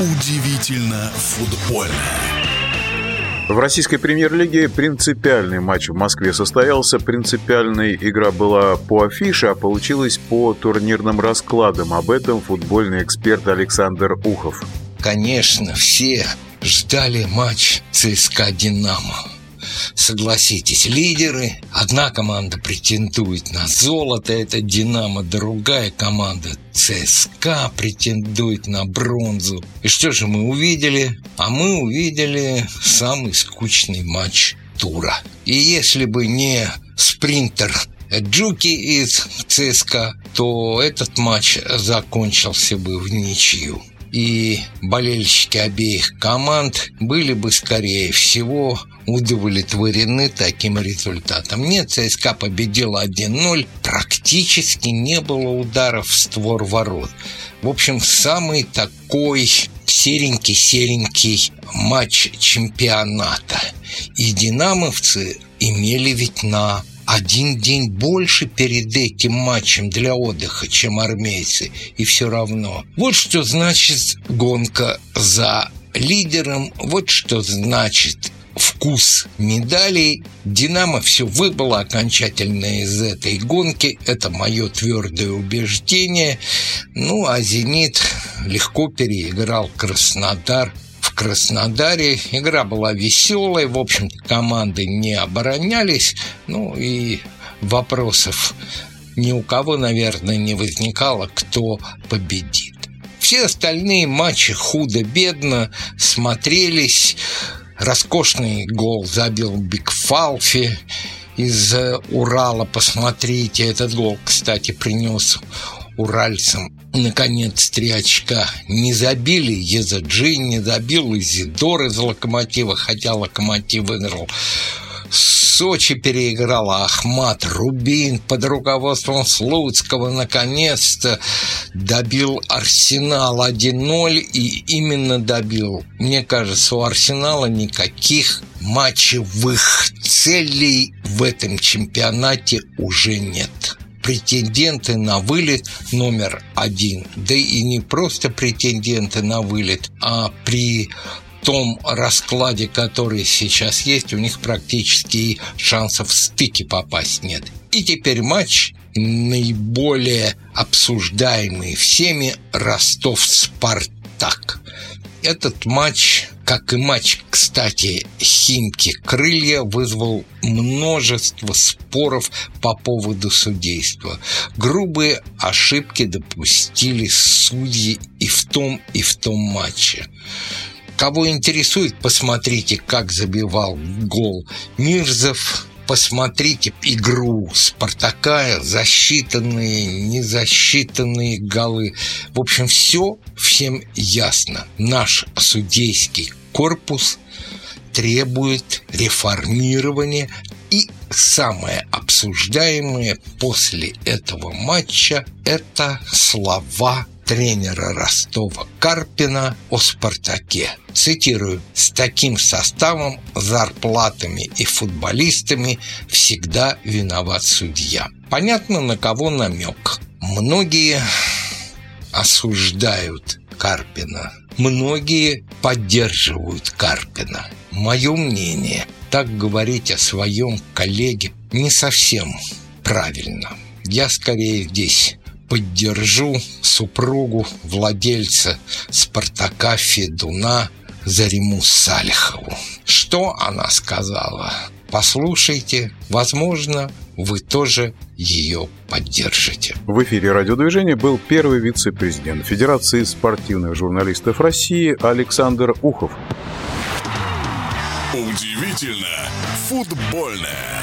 Удивительно футбольно. В российской премьер-лиге принципиальный матч в Москве состоялся. Принципиальная игра была по афише, а получилась по турнирным раскладам. Об этом футбольный эксперт Александр Ухов. Конечно, все ждали матч ЦСКА «Динамо». Согласитесь, лидеры. Одна команда претендует на золото, это «Динамо», другая команда ЦСКА претендует на бронзу. И что же мы увидели? А мы увидели самый скучный матч тура. И если бы не спринтер Джуки из ЦСКА, то этот матч закончился бы в ничью и болельщики обеих команд были бы, скорее всего, удовлетворены таким результатом. Нет, ЦСКА победила 1-0, практически не было ударов в створ ворот. В общем, самый такой серенький-серенький матч чемпионата. И динамовцы имели ведь на один день больше перед этим матчем для отдыха, чем армейцы, и все равно. Вот что значит гонка за лидером, вот что значит вкус медалей. «Динамо» все выбыло окончательно из этой гонки. Это мое твердое убеждение. Ну, а «Зенит» легко переиграл Краснодар Краснодаре. Игра была веселой, в общем-то, команды не оборонялись. Ну и вопросов ни у кого, наверное, не возникало, кто победит. Все остальные матчи худо-бедно смотрелись. Роскошный гол забил Бигфалфи из Урала. Посмотрите, этот гол, кстати, принес уральцам наконец три очка не забили Езаджи, не забил Изидор из Локомотива, хотя Локомотив выиграл. Сочи переиграла Ахмат Рубин под руководством Слуцкого наконец-то добил Арсенал 1-0 и именно добил. Мне кажется, у Арсенала никаких матчевых целей в этом чемпионате уже нет претенденты на вылет номер один. Да и не просто претенденты на вылет, а при том раскладе, который сейчас есть, у них практически шансов в стыки попасть нет. И теперь матч наиболее обсуждаемый всеми Ростов-Спартак. Этот матч, как и матч, кстати, Химки Крылья, вызвал множество споров по поводу судейства. Грубые ошибки допустили судьи и в том, и в том матче. Кого интересует, посмотрите, как забивал гол Мирзов, посмотрите игру Спартака, засчитанные, незасчитанные голы. В общем, все всем ясно. Наш судейский корпус требует реформирования и самое обсуждаемое после этого матча – это слова тренера Ростова Карпина о «Спартаке». Цитирую, «С таким составом, зарплатами и футболистами всегда виноват судья». Понятно, на кого намек. Многие осуждают Карпина. Многие поддерживают Карпина. Мое мнение, так говорить о своем коллеге не совсем правильно. Я скорее здесь поддержу супругу владельца «Спартака» Федуна Зариму Салихову. Что она сказала? Послушайте, возможно, вы тоже ее поддержите. В эфире радиодвижения был первый вице-президент Федерации спортивных журналистов России Александр Ухов. Удивительно футбольное.